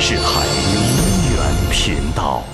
是海明源频道。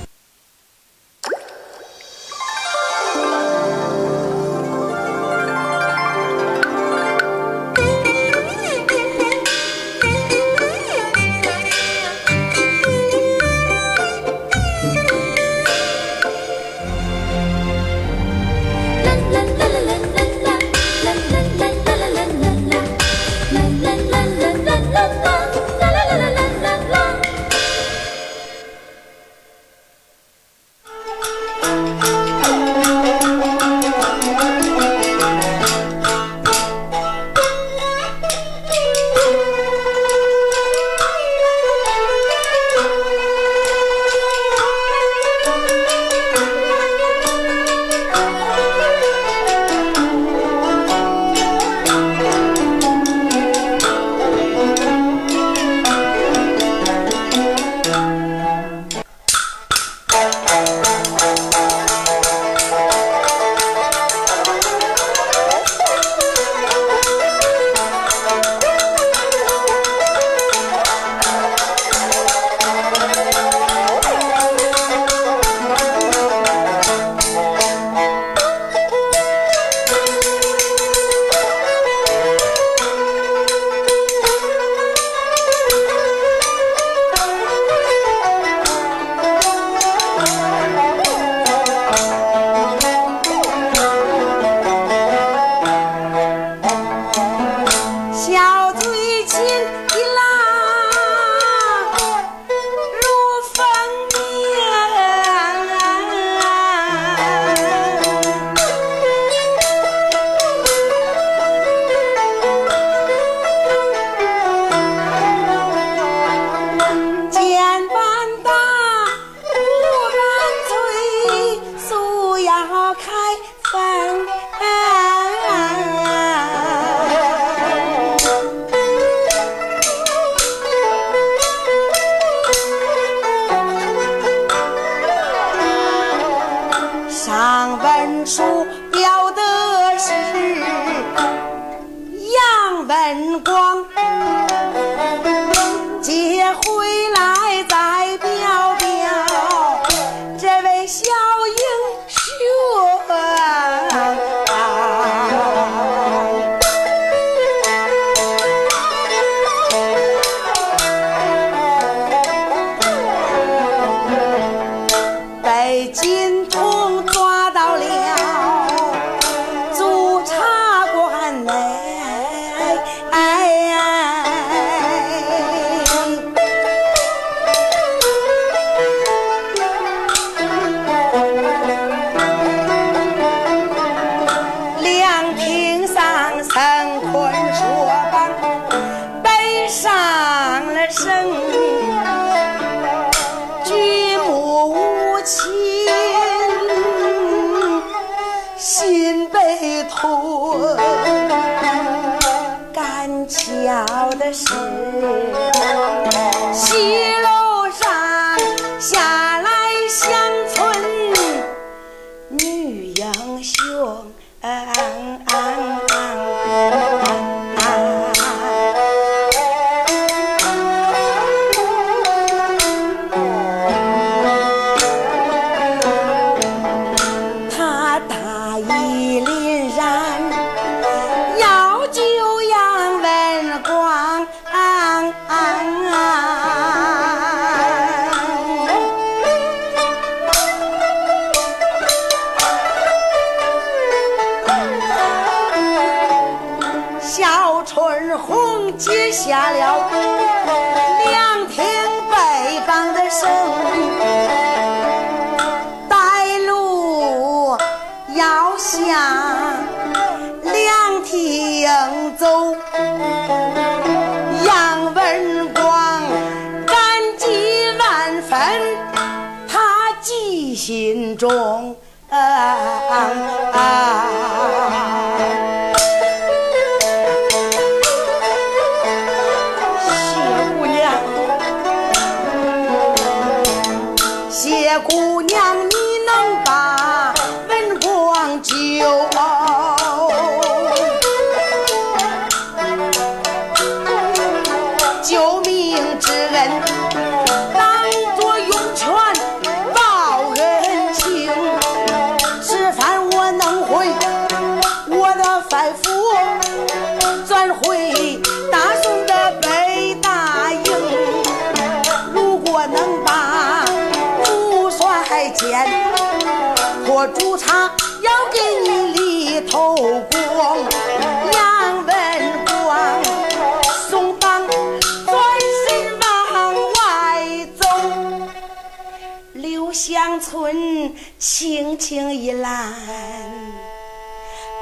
轻轻一揽，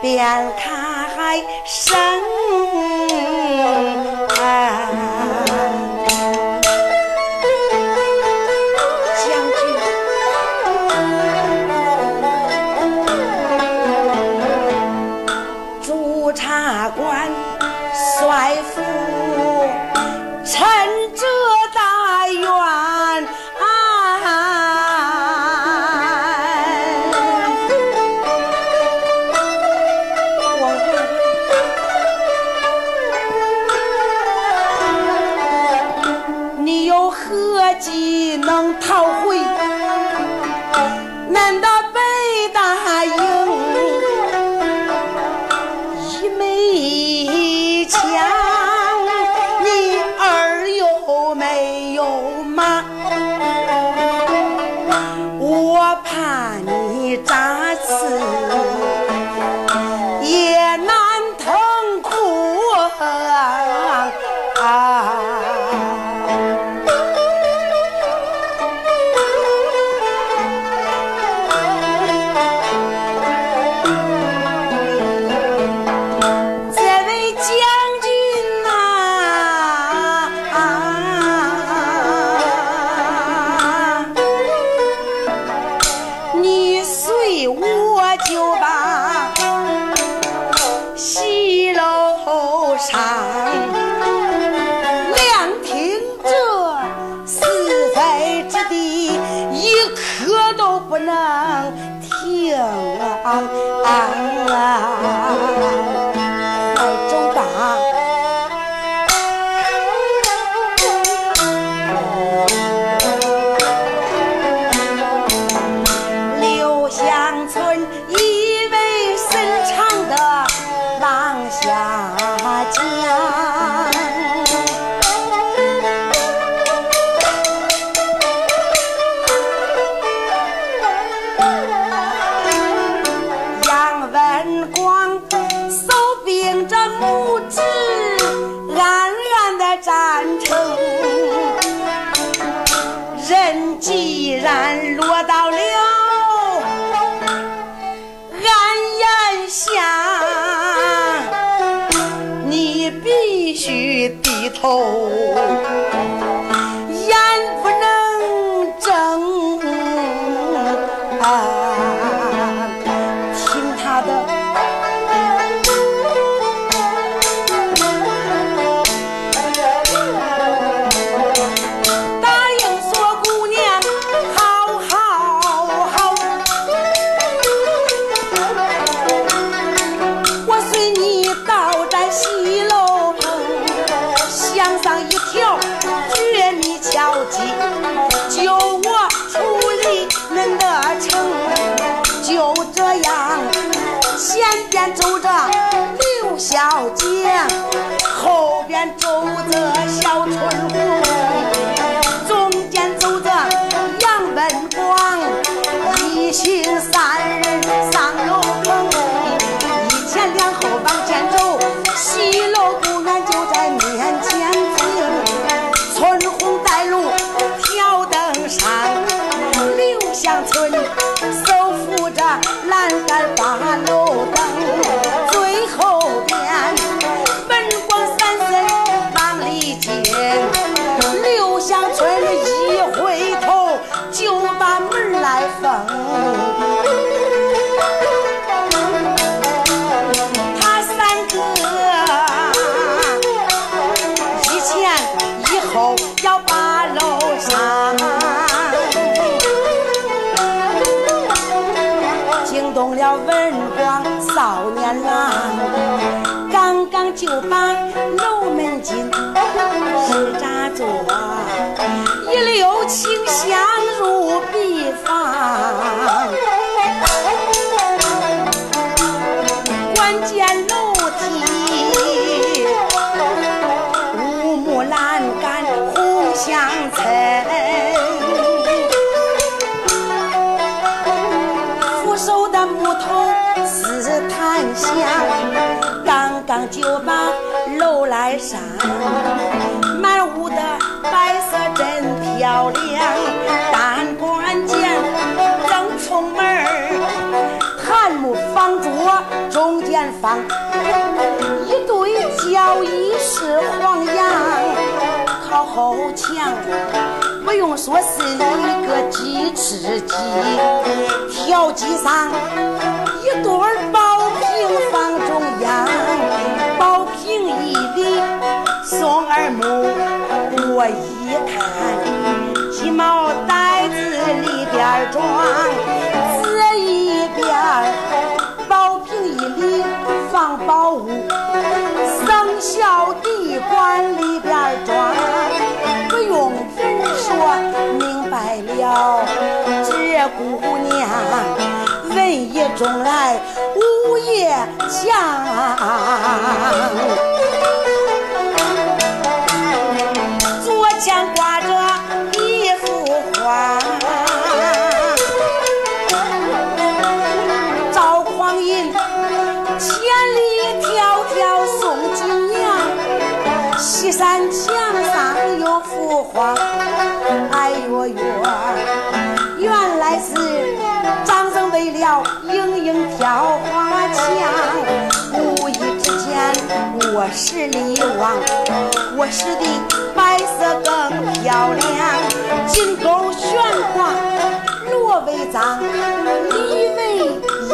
便开声。上就把楼来上，满屋的白色真漂亮。但关键正出门檀木方桌中间放一对交椅是黄杨，靠后墙。不用说，是一个鸡翅鸡，条鸡上一对宝瓶放松耳目，我一看，鸡毛袋子里边装，这一边宝瓶一里放宝物，生肖地官里边装，不用。说明白了，这姑娘文艺中来武也强，十里望，卧室的白色更漂亮，金钩悬挂罗围帐，里围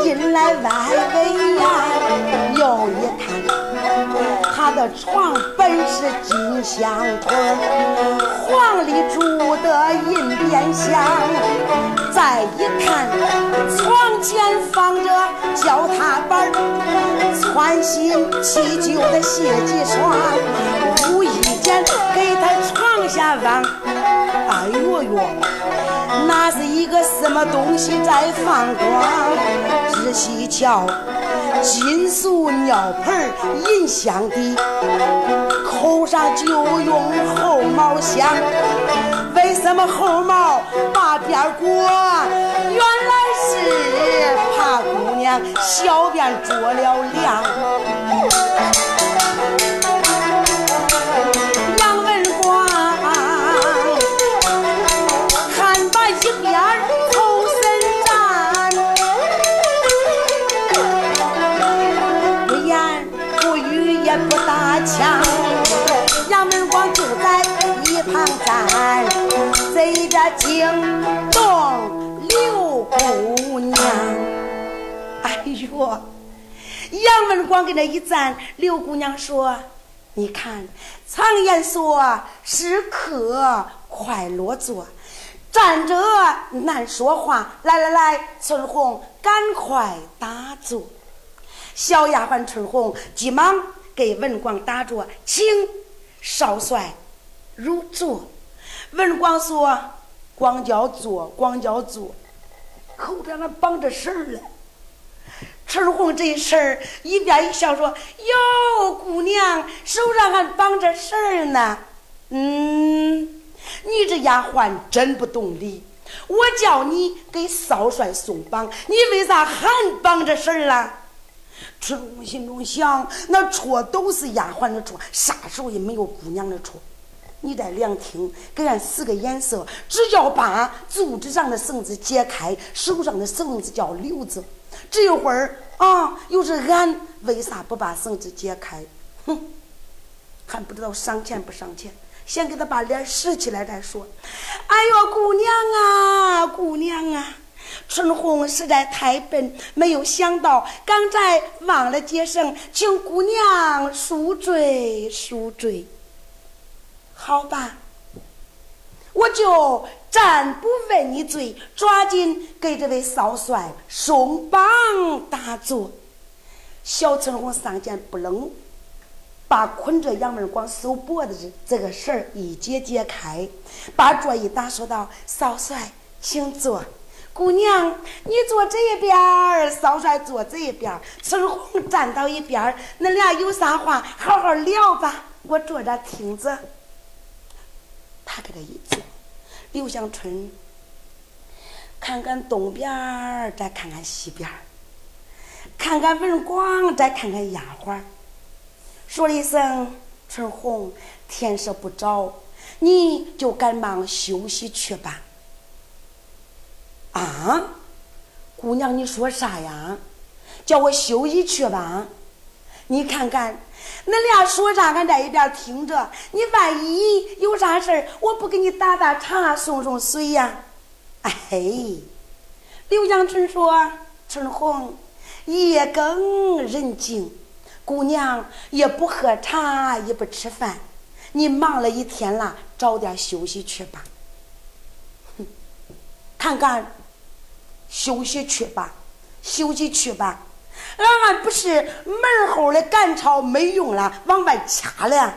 阴来外围呀，又一叹。他的床本是金香腿，黄里住的银边香。再一看，床前放着脚踏板，穿新砌旧的鞋几双。无意间给他床下望，哎呦呦，那是一个什么东西在放光？仔细瞧。金属尿盆银镶的，口上就用猴毛镶。为什么猴毛把边裹？原来是怕姑娘小便着了凉。在一旁站，贼着惊动刘姑娘。哎呦，杨文广跟那一站，刘姑娘说：“你看，常言说，是客快落座，站着难说话。来来来，春红，赶快打坐。”小丫鬟春红急忙。给文广打坐，请少帅入座。文广说：“光叫坐，光叫坐，口边那绑着绳儿了。”春红这事儿一边一笑说：“哟，姑娘手上还绑着绳儿呢。嗯，你这丫鬟真不懂礼。我叫你给少帅送绑，你为啥还绑着绳儿了？”春红心中想：那戳都是丫鬟的戳，啥时候也没有姑娘的戳。你在两厅给俺使个眼色，只要把柱子上的绳子解开，手上的绳子叫留着。这一会儿啊，又是俺为啥不把绳子解开？哼，还不知道上钱不上钱，先给他把脸拾起来再说。哎呦，姑娘啊，姑娘啊！春红实在太笨，没有想到刚才忘了接绳，请姑娘恕罪恕罪。好吧，我就暂不问你罪，抓紧给这位少帅松绑打坐。小春红上前不冷，把捆着杨文广手脖子这个事儿一解解开，把桌一打，说道：“少帅，请坐。”姑娘，你坐这一边儿，少帅坐这一边儿，春红站到一边儿，恁俩有啥话好好聊吧，我坐着听着。他给他一坐，刘香春看看东边，再看看西边，看看文广，再看看丫鬟，说了一声：“春红，天色不早，你就赶忙休息去吧。”啊，姑娘，你说啥呀？叫我休息去吧？你看看，恁俩说啥？俺在一边听着。你万一有啥事儿，我不给你打打茶、送送水呀？哎，刘江春说：“春红，夜更人静，姑娘也不喝茶，也不吃饭，你忙了一天了，早点休息去吧。哼，看看。”休息去吧，休息去吧。俺俺不是门后的赶超没用了，往外掐了。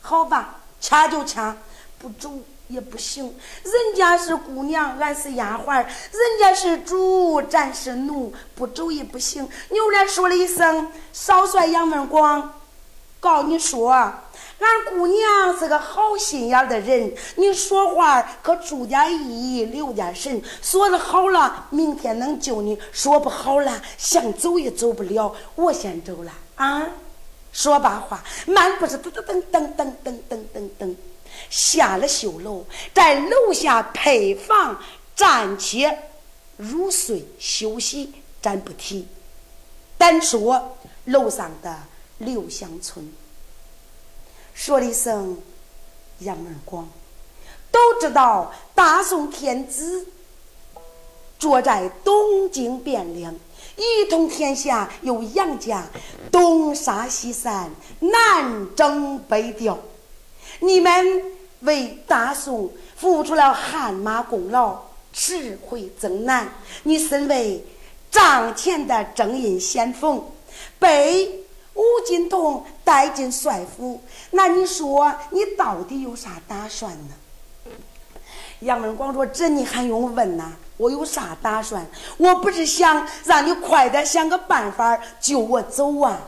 好吧，掐就掐，不走也不行。人家是姑娘，俺是丫鬟；人家是主，咱是奴，不走也不行。牛来说了一声：“少帅杨文广，告你说。”俺姑娘是个好心眼的人，你说话可注点意，留点神。说的好了，明天能救你；说不好了，想走也走不了。我先走了啊！说罢话，慢步是噔噔噔噔噔噔噔噔噔，下了绣楼，在楼下配房暂且入睡休息，暂不提。单说楼上的刘香村。说了一声：“杨二广，都知道大宋天子坐在东京汴梁，一统天下，由杨家东杀西散，南征北调。你们为大宋付出了汗马功劳，智慧增难。你身为帐前的正印先锋，被。”吴金童带进帅府，那你说你到底有啥打算呢？杨文广说：“这你还用问呐？我有啥打算？我不是想让你快点想个办法救我走啊！”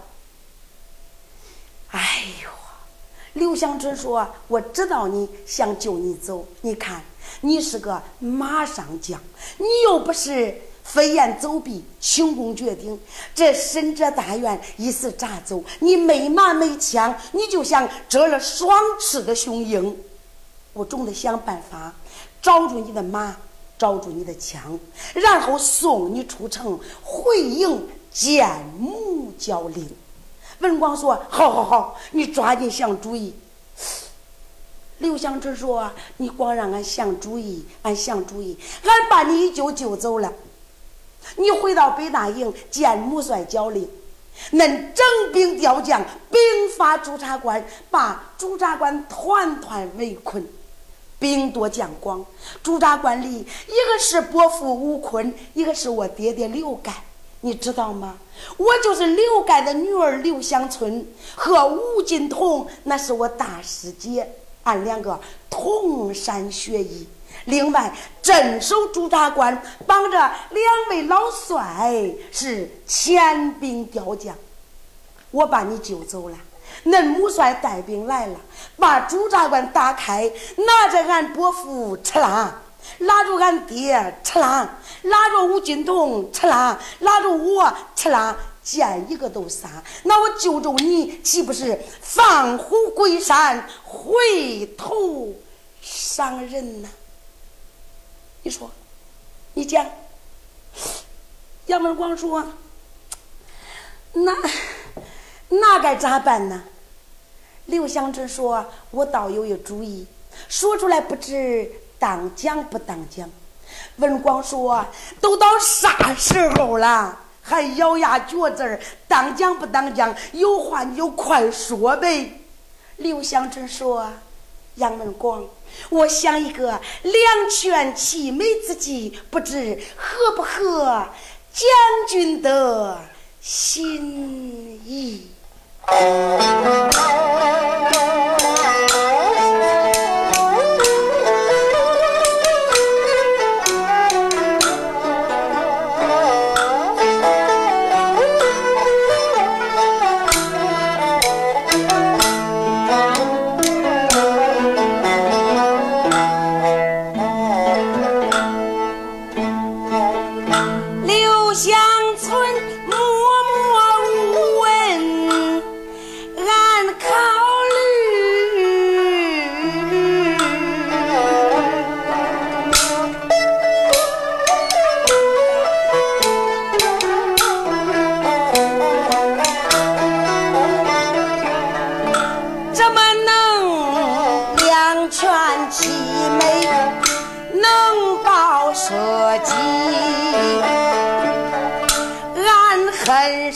哎呦，刘香春说：“我知道你想救你走，你看你是个马上将，你又不是。”飞檐走壁，轻功绝顶。这深宅大院一时咋走？你没马没枪，你就像折了双翅的雄鹰。我总得想办法找住你的马，找住你的枪，然后送你出城回营见母教令。文广说：“好好好，你抓紧想主意。”刘香春说：“你光让俺想主意，俺想主意，俺把你一救救走了。”你回到北大营见母帅教令，恁整兵调将，兵发朱察关，把朱察关团团围困，兵多将广。朱察关里一个是伯父吴坤，一个是我爹爹刘盖，你知道吗？我就是刘盖的女儿刘香春，和吴金童那是我大师姐，俺两个同山学艺。另外，镇守朱察关，绑着两位老帅是千兵调将。我把你救走了，恁母帅带兵来了，把朱察关打开，拿着俺伯父吃啦，拉着俺爹吃啦，拉着吴金童吃啦，拉着我吃啦，见一个都杀。那我救着你，岂不是放虎归山，回头伤人呢？你说，你讲。杨文广说：“那那该咋办呢？”刘香春说：“我倒有一主意，说出来不知当讲不当讲。”文广说：“都到啥时候了，还咬牙嚼字当讲不当讲？有话你就快说呗。”刘香春说：“杨文广。”我想一个两全其美之计，不知合不合将军的心意。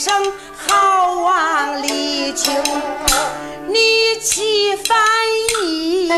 声好望李青，你起翻译，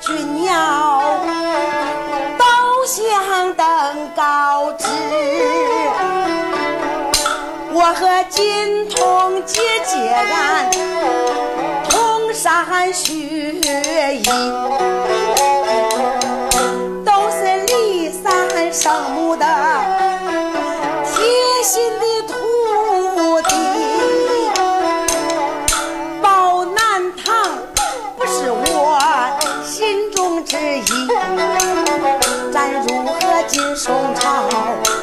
君要刀相等告知，我和金童姐姐俺同山学艺，都是骊山圣母的。金松涛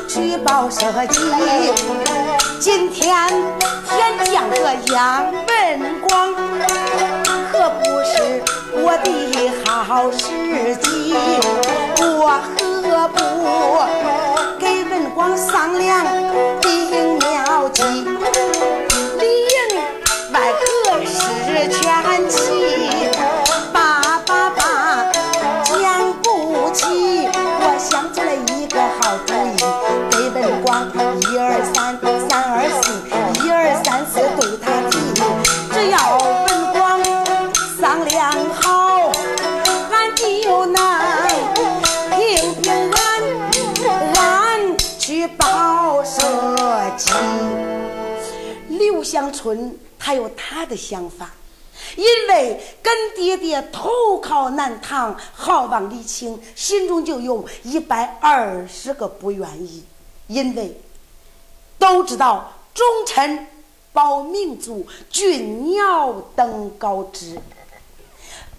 举报设计，今天天降个杨文广，可不是我的好时机，我何不给文广商量定妙计，里应外合十全齐，春他有他的想法，因为跟爹爹投靠南唐，好望李清，心中就有一百二十个不愿意，因为。都知道忠臣保民族，俊鸟登高枝。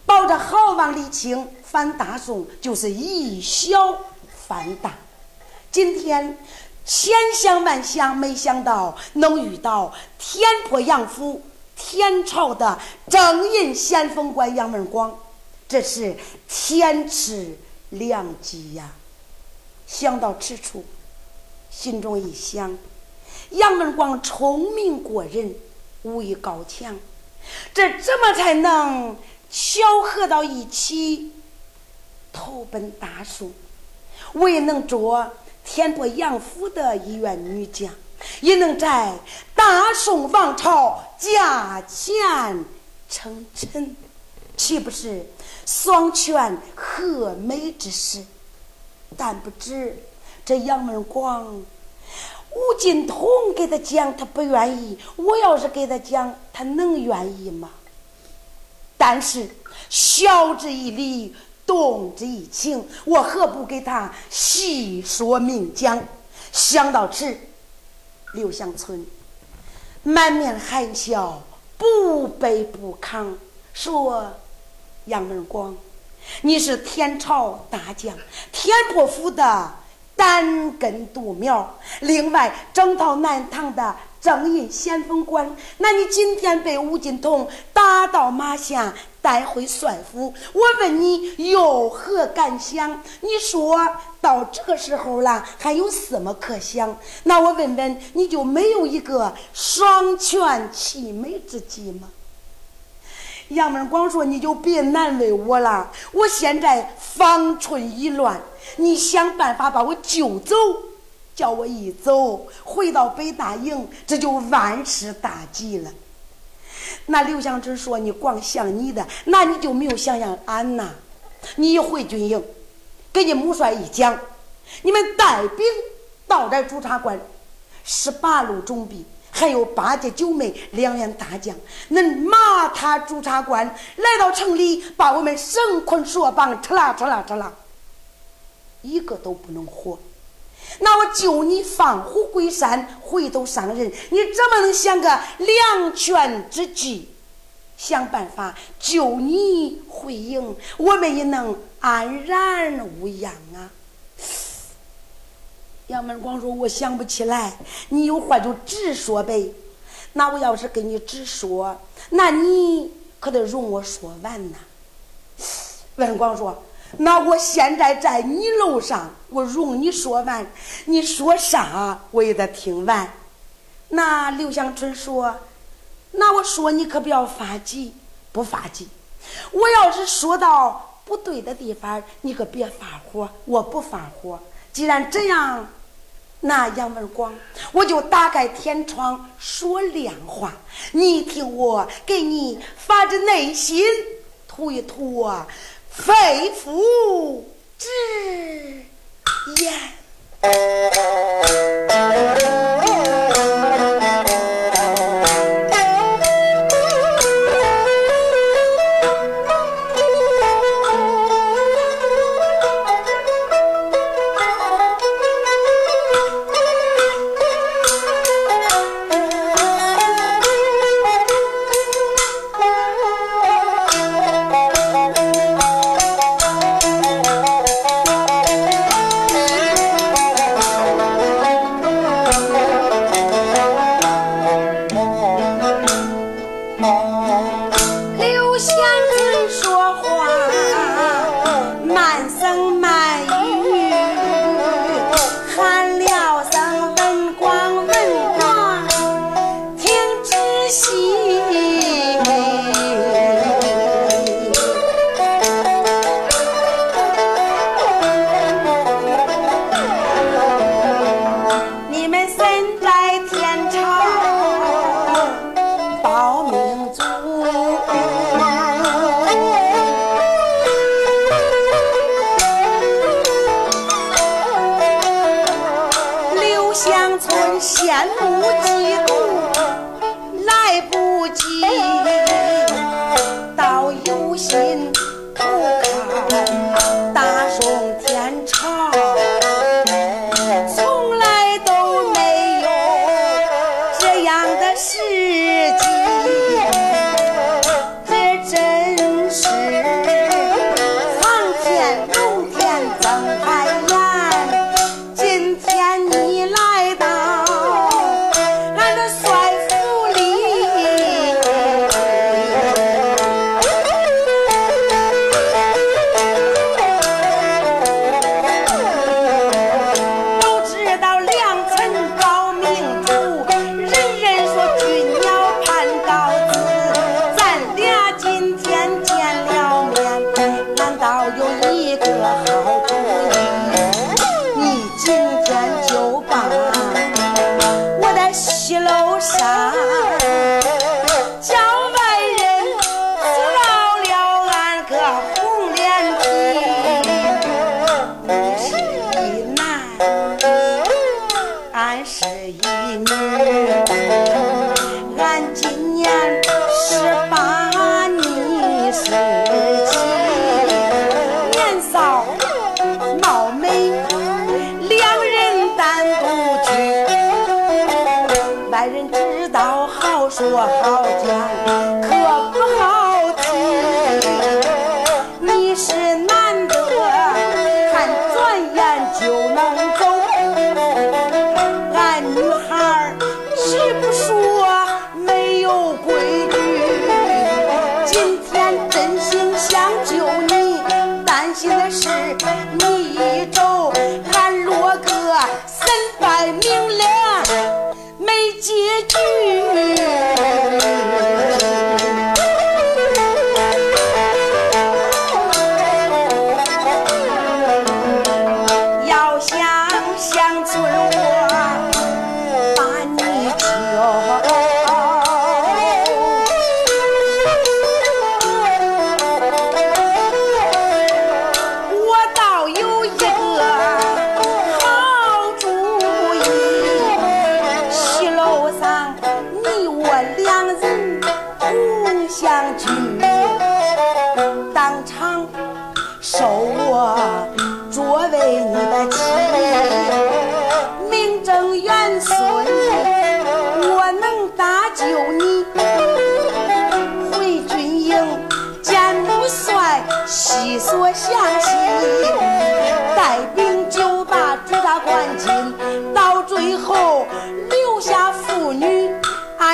抱着好望李清反大宋，就是以小犯大。今天千想万想，没想到能遇到天破杨府天朝的正印先锋官杨文广，这是天赐良机呀！想到此处，心中一想。杨文广聪明过人，武艺高强，这怎么才能巧合到一起，投奔大宋，未能做天破杨府的一员女将，也能在大宋王朝驾前称臣，岂不是双全和美之事？但不知这杨文广。吴金通给他讲，他不愿意。我要是给他讲，他能愿意吗？但是晓之以理，动之以情，我何不给他细说明讲？想到此，刘香春满面含笑，不卑不亢，说：“杨文广，你是天朝大将，天破府的。”单根独苗，另外整套南唐的正印先锋官，那你今天被吴金童打到马下，带回帅府，我问你有何感想？你说到这个时候了，还有什么可想？那我问问，你就没有一个双全其美之计吗？杨文广说：“你就别难为我了，我现在方寸已乱，你想办法把我救走。”叫我一走回到北大营，这就万事大吉了。那刘祥芝说：“你光想你的，那你就没有想想俺呐？你一回军营，给你母帅一讲，你们带兵到这驻察官，十八路总兵，还有八戒九妹两员大将，能马踏驻察官来到城里，把我们绳捆索绑，吃啦吃啦吃啦，一个都不能活。”那我救你放虎归山，回头伤人，你怎么能想个两全之计？想办法救你回营，我们也能安然无恙啊！杨门光说：“我想不起来，你有话就直说呗。那我要是跟你直说，那你可得容我说完呐。”文光说。那我现在在你楼上，我容你说完，你说啥我也得听完。那刘香春说：“那我说你可不要发急，不发急。我要是说到不对的地方，你可别发火，我不发火。既然这样，那杨文广，我就打开天窗说亮话，你听我给你发自内心吐一吐啊。”肺腑之言。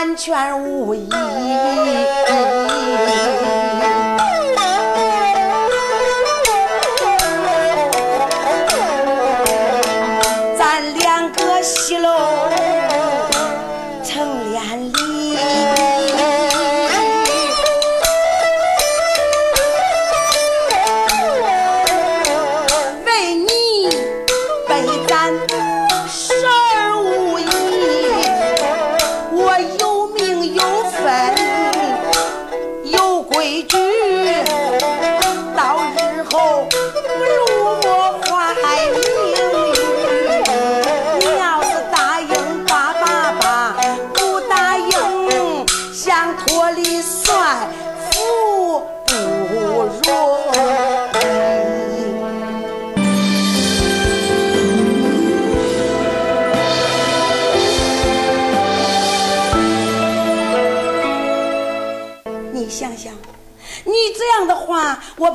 安全无疑。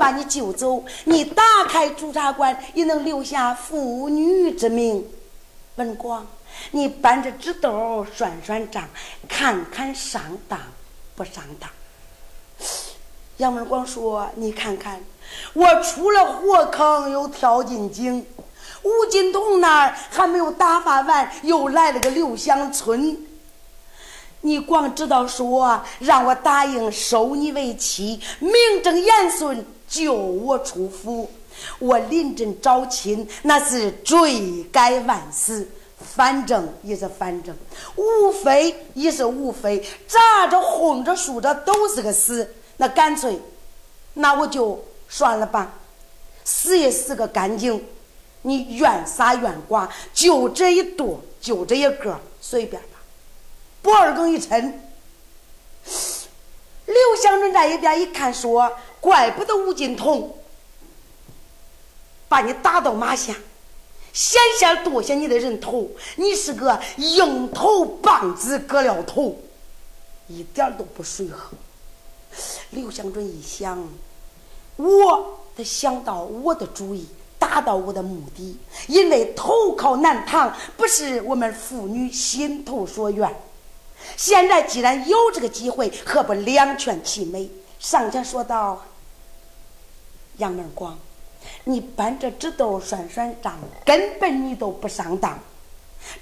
把你救走，你打开朱砂馆，也能留下妇女之命。文广，你搬着纸兜算算账，看看上当不上当。杨文广说：“你看看，我出了火坑，又跳进井，吴金童那儿还没有打发完，又来了个刘香村。”你光知道说让我答应收你为妻，名正言顺救我出府。我临阵招亲，那是罪该万死。反正也是反正，无非也是无非，咋着哄着输着都是个死。那干脆，那我就算了吧，死也死个干净。你愿杀愿剐，就这一朵，就这一个，随便吧。不二更一抻，刘香春在一边一看，说：“怪不得吴金童把你打到马下，险些剁下你的人头。你是个硬头棒子，割了头，一点都不随和。”刘香春一想，我得想到我的主意，达到我的目的，因为投靠南唐不是我们妇女心头所愿。现在既然有这个机会，何不两全其美？上前说道：“杨门广，你搬着纸兜算算账，根本你都不上当。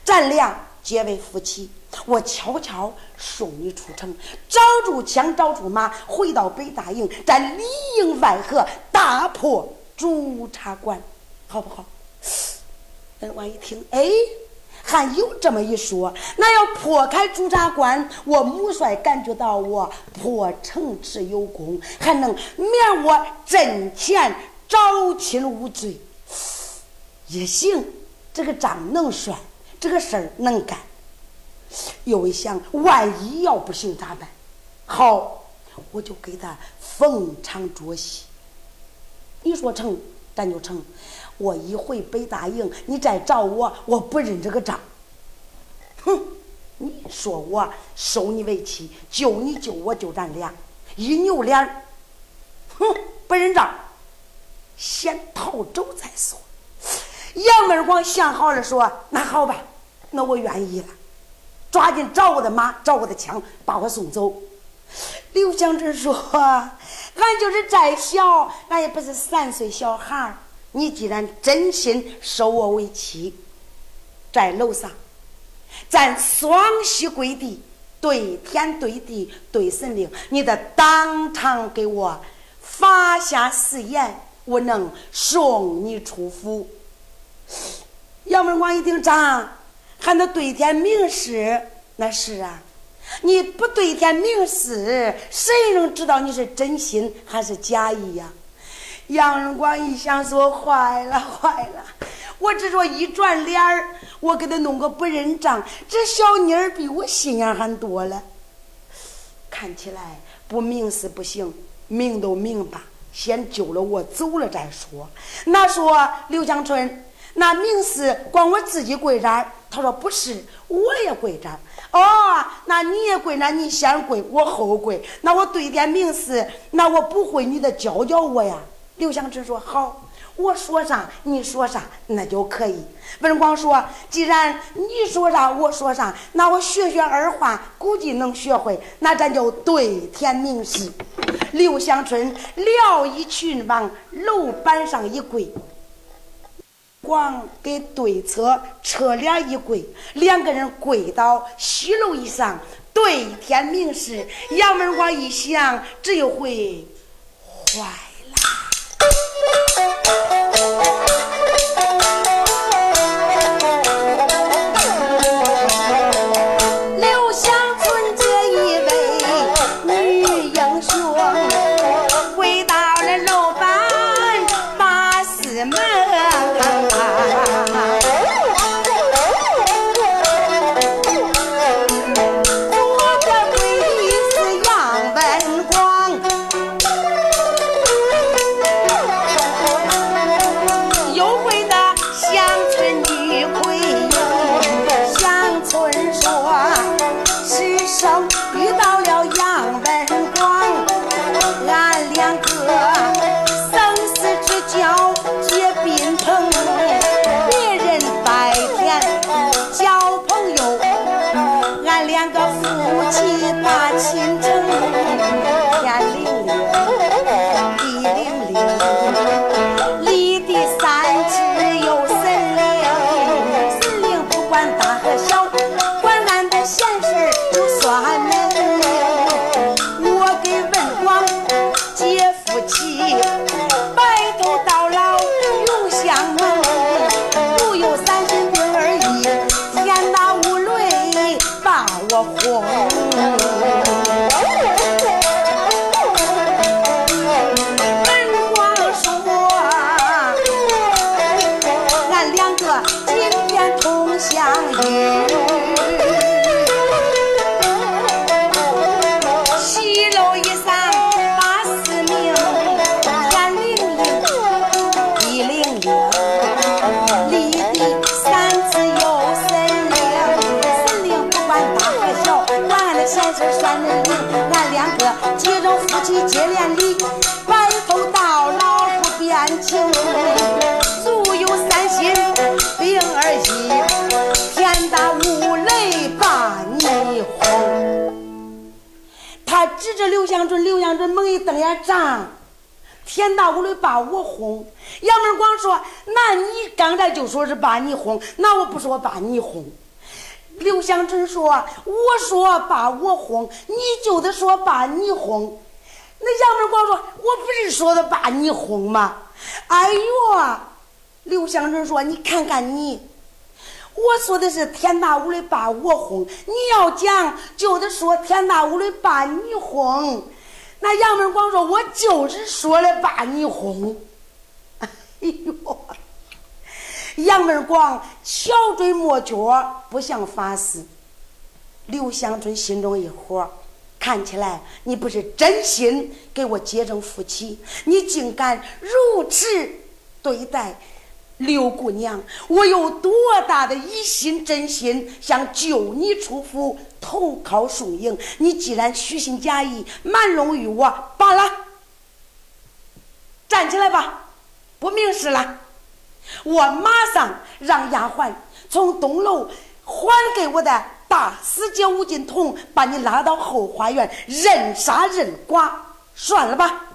咱俩结为夫妻，我悄悄送你出城，找住枪，找住马，回到北大营，咱里应外合，大破朱茶馆，好不好？”人王一听，哎。还有这么一说，那要破开朱砂关，我母帅感觉到我破城池有功，还能免我阵前招亲无罪，也行。这个账能算，这个事儿能干。又一想，万一要不行咋办？好，我就给他逢场作戏。你说成，咱就成。我一回北大营，你再找我，我不认这个账。哼！你说我收你为妻，救你救我救咱俩，一扭脸，哼，不认账，先逃走再说。杨门广想好了，说：“那好吧，那我愿意了。”抓紧找我的马，找我的枪，把我送走。刘香珍说：“俺就是再小，俺也不是三岁小孩儿。”你既然真心收我为妻，在楼上，咱双膝跪地，对天对地对神灵，你得当场给我发下誓言，我能送你出府。杨门广一听，长还能对天明誓？那是啊，你不对天明誓，谁能知道你是真心还是假意呀？杨仁光一想说：“坏了，坏了！我只说一转脸儿，我给他弄个不认账。这小妮儿比我心眼还多了。看起来不明是不行，明都明吧，先救了我走了再说。那说刘香春，那明事光我自己跪这儿，他说不是，我也跪这。哦，那你也跪，那你先跪，我后跪。那我对点名事，那我不会，你得教教我呀。刘香春说好。我说啥，你说啥，那就可以。文光说：“既然你说啥，我说啥，那我学学二话，估计能学会。那咱就对天明誓。”刘香春撩一裙往楼板上一跪，光给对侧侧脸一跪，两个人跪到西楼以上，对天明誓。杨文光一想，这回坏。刘香村这一位女英雄回到了楼板，把事忙。指着刘香春，刘香春猛一瞪眼，张，天大无雷把我轰。杨文广说：“那你刚才就说是把你轰，那我不说把你轰。”刘香春说：“我说把我轰，你就得说把你轰。”那杨文广说：“我不是说的把你轰吗？”哎呦，刘香春说：“你看看你，我说的是天打五雷把我轰，你要讲就得说天打五雷把你轰。”那杨文广说：“我就是说的把你轰。”哎呦，杨文广巧嘴磨角，不像法师。刘香春心中一火。看起来你不是真心给我结成夫妻，你竟敢如此对待刘姑娘！我有多大的一心真心想救你出府，投靠宋营？你既然虚心假意，瞒容于我，罢了。站起来吧，不明事了。我马上让丫鬟从东楼还给我的。大师姐吴金童，把你拉到后花园，任杀任剐，算了吧。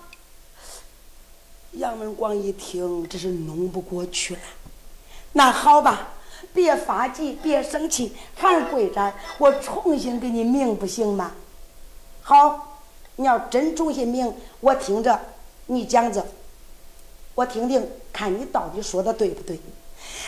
杨文广一听，这是弄不过去了。那好吧，别发急，别生气，还是跪着，我重新给你明，不行吗？好，你要真重新明，我听着，你讲着，我听听，看你到底说的对不对。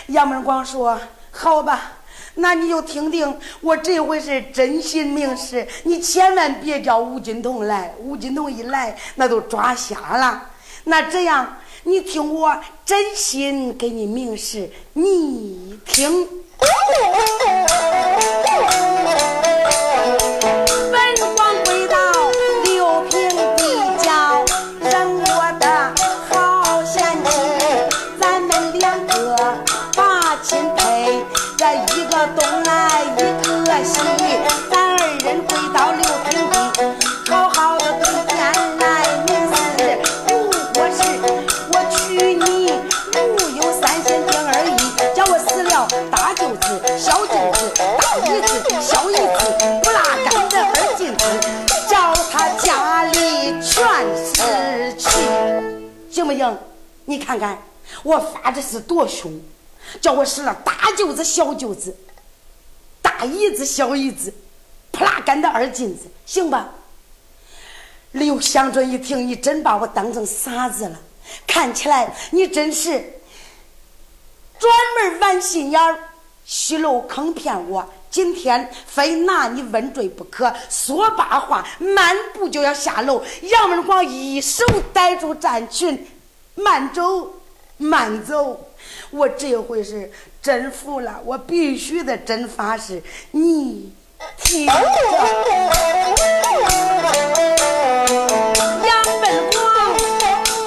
杨文广说：“好吧。”那你就听听，我这回是真心明示，你千万别叫吴金童来。吴金童一来，那都抓瞎了。那这样，你听我真心给你明示，你听。看看我发的是多凶。叫我使了大舅子、小舅子、大姨子、小姨子，扑啦干的二金子，行吧？刘香春一听，你真把我当成傻子了。看起来你真是专门玩心眼儿，虚楼坑骗我。今天非拿你问罪不可。说罢话，漫步就要下楼。杨文广一手逮住战裙，慢走，慢走。我这回是真服了，我必须得真发誓，你听着。杨文广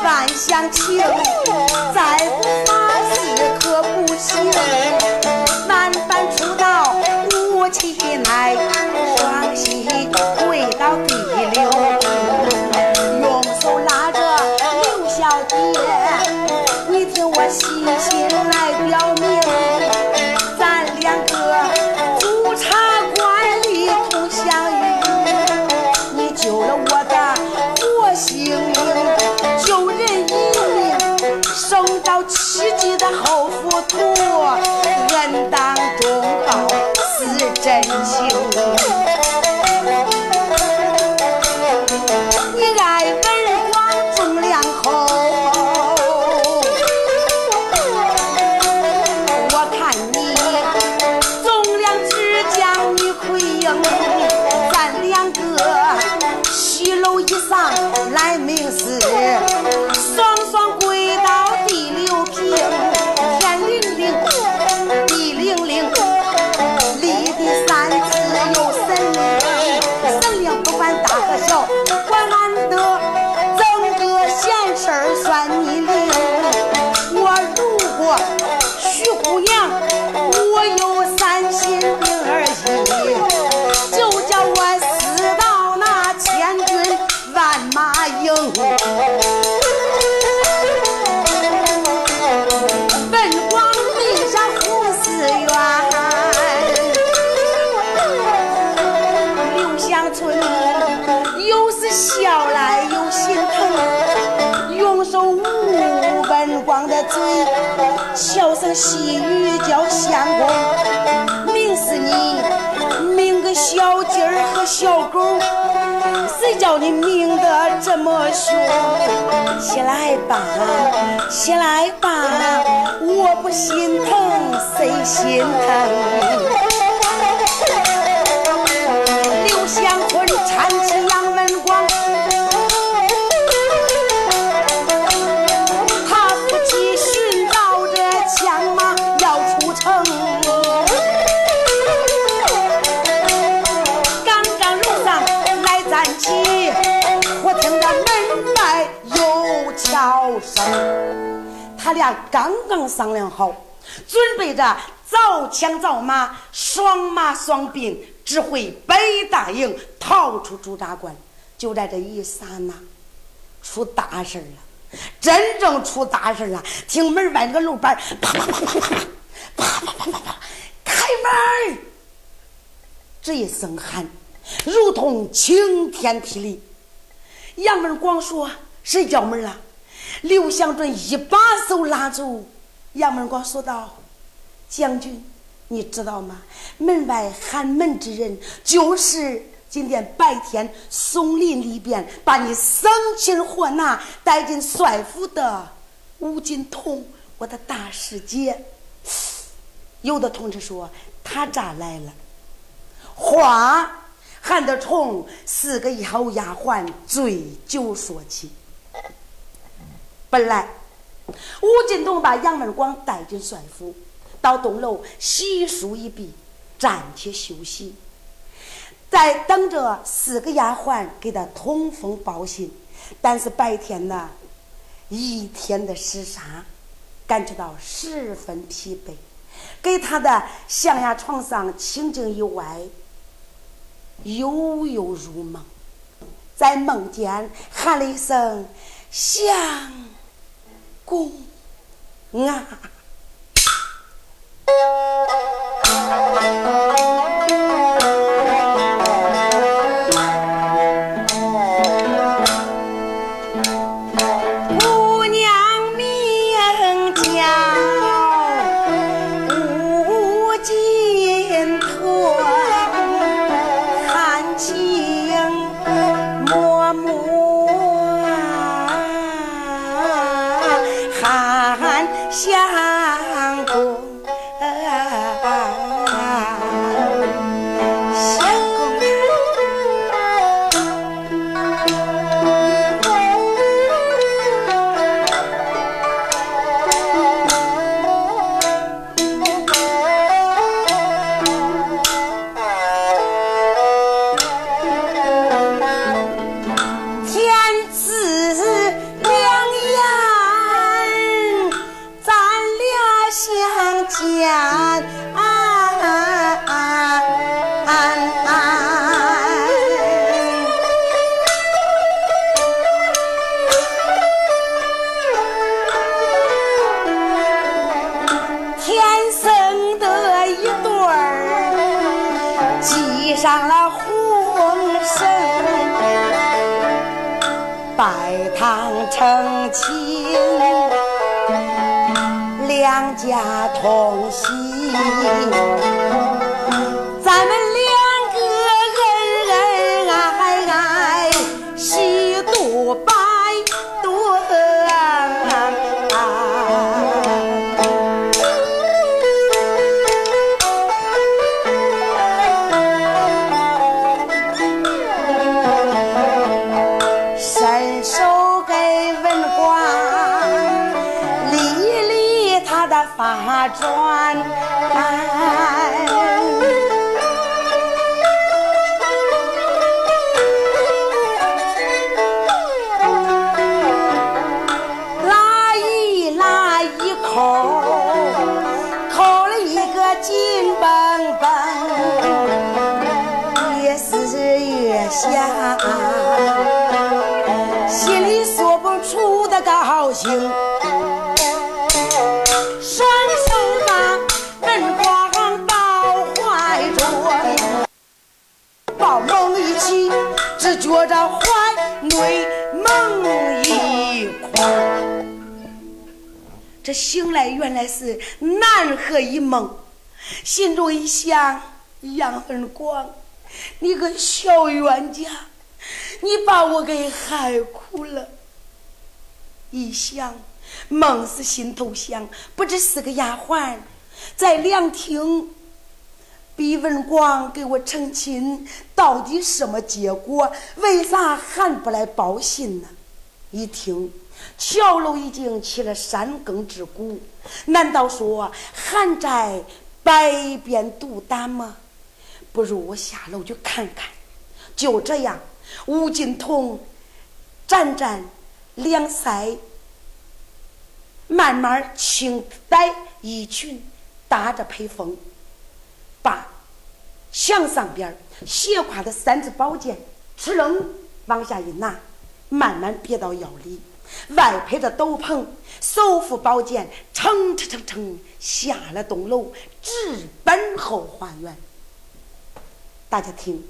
万想情，再不发誓可不行。万般出道无气奈，敬救人一命胜造七级的后福图恩当忠告是真情叫你命得这么凶？起来吧，起来吧，我不心疼谁心疼？刘祥坤搀起杨文广。他俩刚刚商量好，准备着造枪造马，双马双兵，指挥北大营逃出驻扎关。就在这一刹那，出大事了！真正出大事了！听门外那个楼板啪啪啪啪啪啪啪啪啪啪，开门！这一声喊，如同晴天霹雳。杨文广说：“谁叫门了？”刘祥准一把手拉住杨文广，说道：“将军，你知道吗？门外喊门之人，就是今天白天松林里边把你生擒活拿带进帅府的吴金童，我的大师姐。有的同志说他咋来了？话还得从四个小丫鬟醉酒说起。”本来，吴金东把杨文广带进帅府，到东楼洗漱一毕，暂且休息，在等着四个丫鬟给他通风报信。但是白天呢，一天的厮杀，感觉到十分疲惫。给他的象牙床上轻轻一歪，悠悠入梦，在梦间喊了一声“相公啊”。醒来原来是南河一梦，心中一想：杨文广，你个小冤家，你把我给害苦了。一想，梦是心头想，不知是个丫鬟在凉亭逼文广给我成亲，到底什么结果？为啥还不来报信呢？一听。桥楼已经起了三更之鼓，难道说还在百变毒胆吗？不如我下楼去看看。就这样，吴金童沾沾两腮，慢慢轻带衣裙，搭着披风，把墙上边斜挎的三支宝剑，哧楞往下一拿，慢慢别到腰里。外配着斗篷，手扶宝剑，蹭蹭蹭蹭下了东楼，直奔后花园。大家听，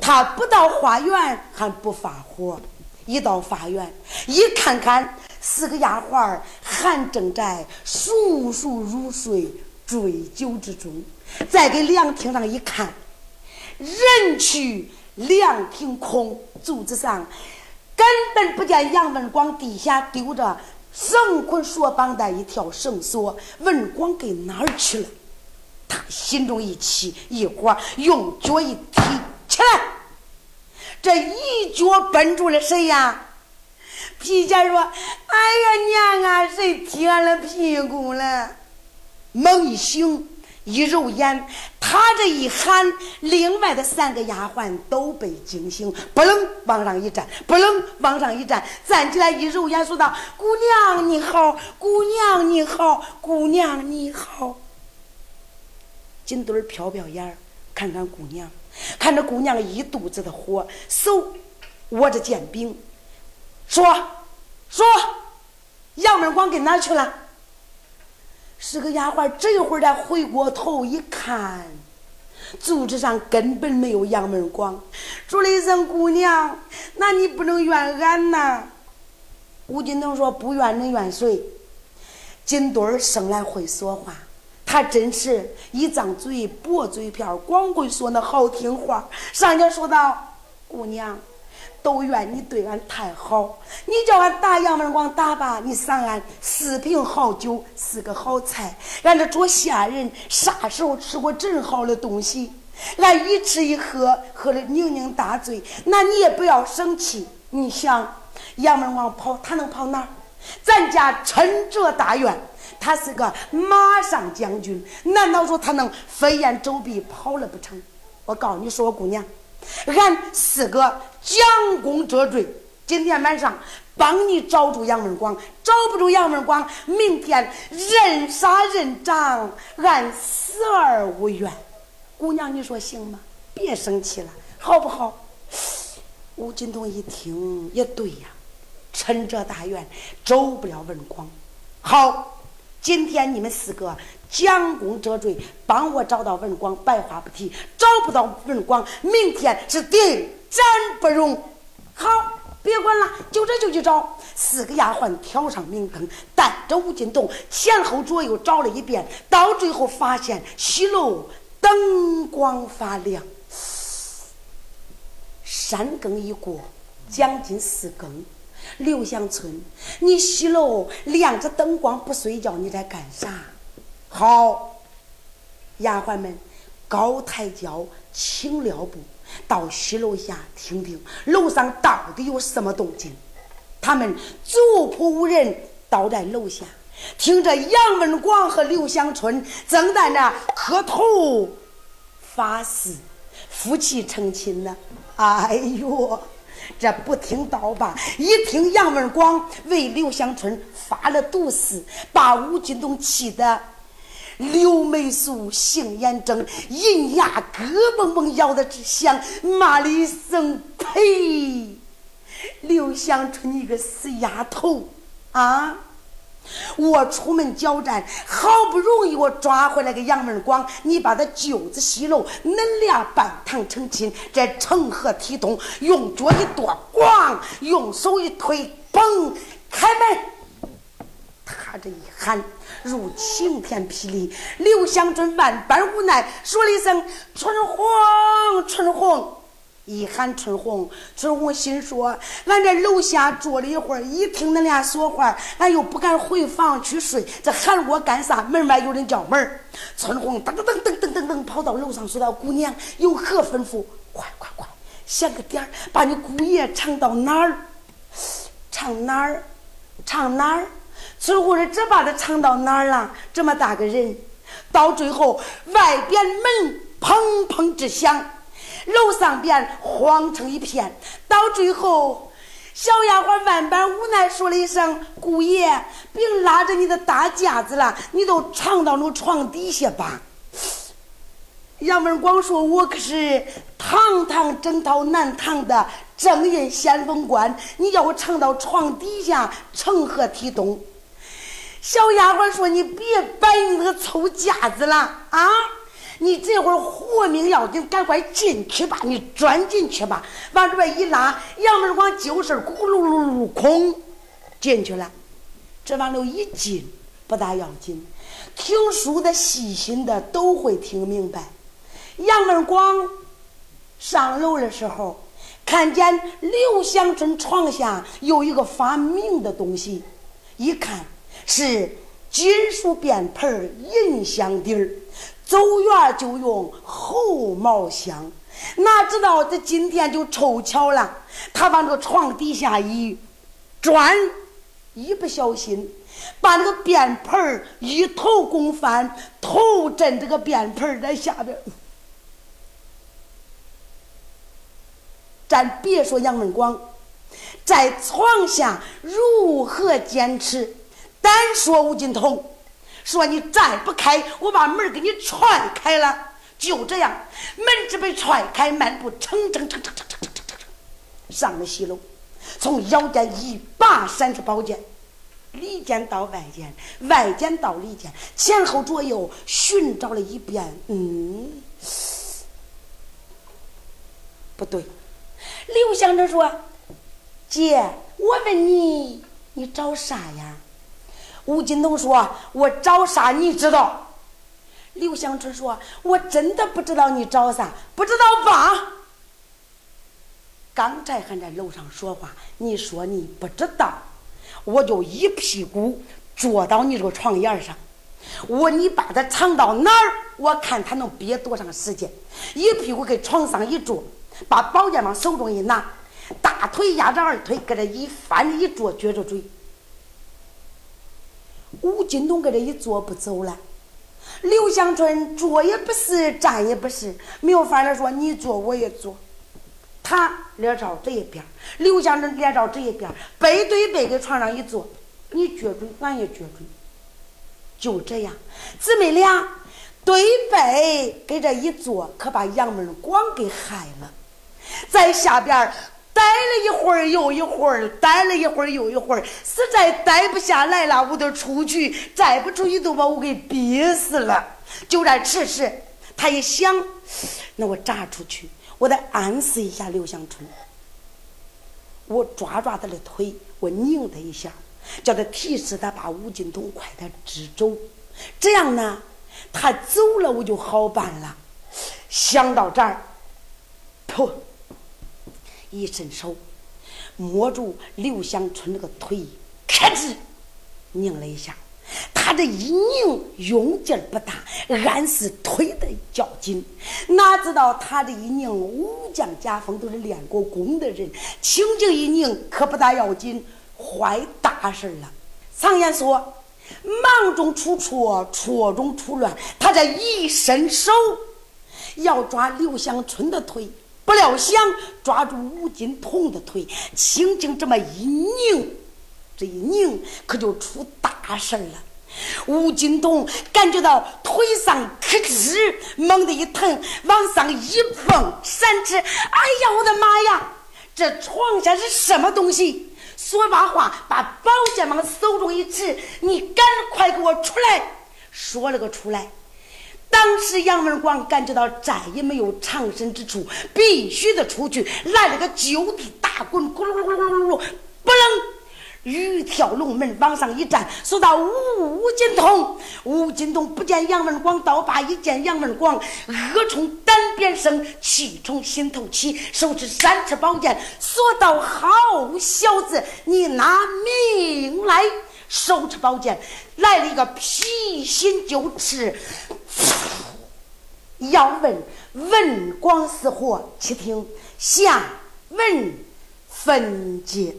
他不到花园还不发火，一到花园，一看看四个丫鬟还正在熟熟入睡醉酒之中，再给凉亭上一看，人去凉亭空，柱子上。根本不见杨文广地下丢着绳捆索绑的一条绳索，文广给哪儿去了？他心中一气，一会用脚一踢起来，这一脚奔住了谁呀？皮姐说：“哎呀娘啊，谁踢俺的屁股了？”猛一醒。一揉眼，他这一喊，另外的三个丫鬟都被惊醒，不楞往上一站，不楞往上一站，站起来一揉眼，说道：“姑娘你好，姑娘你好，姑娘你好。”金墩儿瞟瞟眼儿，看看姑娘，看着姑娘一肚子的火，手握着剑柄，说说，杨门光跟哪去了？是个丫鬟，这会儿再回过头一看，柱子上根本没有杨门光，说了一声：“姑娘，那你不能怨俺呐。”吴金东说：“不怨能怨谁？”金墩儿生来会说话，他真是一张嘴薄嘴皮儿，光会说那好听话。上家说道：“姑娘。”都怨你对俺太好，你叫俺打杨文广打吧，你赏俺四瓶好酒，四个好菜。俺这做下人啥时候吃过真好的东西？俺一吃一喝，喝的酩酊大醉。那你也不要生气。你想，杨文广跑，他能跑哪儿？咱家陈哲大院，他是个马上将军，难道说他能飞檐走壁跑了不成？我告诉你说，姑娘。俺四个将功折罪，今天晚上帮你找住杨文广，找不住杨文广，明天认杀认长，俺死而无怨。姑娘，你说行吗？别生气了，好不好？吴金东一听也对呀，趁这大院走不了文广，好，今天你们四个。将功折罪，帮我找到文广，白话不提；找不到文广，明天是定真不容。好，别管了，就这就去找。四个丫鬟挑上明灯，带着吴金东前后左右找了一遍，到最后发现西楼灯光发亮。三更一过，将近四更，刘香村，你西楼亮着灯光不睡觉，你在干啥？好，丫鬟们，高抬轿，请撩布，到西楼下听听楼上到底有什么动静。他们族仆无人，倒在楼下，听着杨文广和刘香春正在那磕头发誓，夫妻成亲呢。哎呦，这不听倒罢，一听杨文广为刘香春发了毒誓，把吴金东气得。刘美素杏眼睁，银牙咯嘣嘣咬的直响，骂了一声：“呸！刘香春，你个死丫头啊！我出门交战，好不容易我抓回来个杨文广，你把他舅子西楼，恁俩拜堂成亲，这成何体统？用脚一跺，咣；用手一推，嘣！开门！他这一喊。”如晴天霹雳，刘香春万般无奈，说了一声：“春红，春红。”一喊春红，春红心说：“俺在楼下坐了一会儿，一听恁俩说话，俺又不敢回房去睡，这喊我干啥？门外有人叫门春红噔噔噔噔噔噔噔跑到楼上，说道：“姑娘有何吩咐？快快快，想个点儿，把你姑爷唱到哪儿？唱哪儿？唱哪儿？”孙红说：“这把他藏到哪儿了？这么大个人，到最后外边门砰砰直响，楼上边慌成一片。到最后，小丫鬟万般无奈说了一声：‘姑爷，别拉着你的大架子了，你都藏到那床底下吧。’杨文广说：‘我可是堂堂正道南唐的正印先锋官，你叫我藏到床底下，成何体统？’”小丫鬟说：“你别摆你那个臭架子了啊！你这会儿活命要紧，赶快进去吧！你钻进去吧，往这边一拉，杨门广就是咕噜噜噜空进去了。这往里一进，不大要紧。听书的、细心的都会听明白。杨门广上楼的时候，看见刘香春床下有一个发明的东西，一看。”是金属便盆银香底儿，走远就用猴毛香，哪知道这今天就凑巧了，他往这床底下一钻，一不小心把那个便盆一头拱翻，头枕这个便盆在下边。咱别说杨文广，在床下如何坚持？单说吴金童，说你再不开，我把门给你踹开了。就这样，门只被踹开，漫步蹭蹭蹭蹭蹭蹭蹭蹭蹭上了西楼，从腰间一把闪出宝剑，里间到外间，外间到里间，前后左右寻找了一遍，嗯，不对。刘香珍说：“姐，我问你，你找啥呀？”吴金东说：“我找啥？你知道？”刘香春说：“我真的不知道你找啥，不知道吧？刚才还在楼上说话，你说你不知道，我就一屁股坐到你这个床沿上，我你把他藏到哪儿？我看他能憋多长时间？一屁股给床上一坐，把宝剑往手中一拿，大腿压着二腿，搁这一翻一坐，撅着嘴。吴金东搁这一坐不走了。”刘香春坐也不是，站也不是，没有法儿说你坐我也坐。他脸朝这一边，刘香春脸朝这一边，背对背给床上一坐，你撅嘴，俺也撅嘴，就这样，姊妹俩对背给这一坐，可把杨门广给害了，在下边。待了一会儿又一会儿，待了一会儿又一会儿，实在待不下来了，我得出去，再不出去都把我给憋死了。就在此时，他一想，那我咋出去？我得暗示一下刘香春。我抓抓他的腿，我拧他一下，叫他提示他把吴金东快点支走。这样呢，他走了我就好办了。想到这儿，噗。一伸手，摸住刘香春那个腿，咔吱拧了一下。他这一拧，用劲不大，俺是腿的较紧。哪知道他这一拧，武将家风都是练过功的人，轻轻一拧可不大要紧，坏大事了。常言说，忙中出错，错中出乱。他这一伸手，要抓刘香春的腿。不料想抓住吴金童的腿，轻轻这么一拧，这一拧可就出大事了。吴金童感觉到腿上咯吱，猛地一疼，往上一蹦，闪翅。哎呀，我的妈呀！这床下是什么东西？说罢话，把宝剑往手中一持，你赶快给我出来！说了个出来。当时杨文广感觉到再也没有藏身之处，必须得出去。来了个就地打滚，咕噜噜噜噜噜噜，不能。鱼跳龙门往上一站，说到吴金通，吴金通不见杨文广刀把一见杨文广，恶从胆边生，气从心头起，手持三尺宝剑，说道：“好小子，你拿命来！”手持宝剑，来了一个披心就吃。要问文广是何？且听下文分解。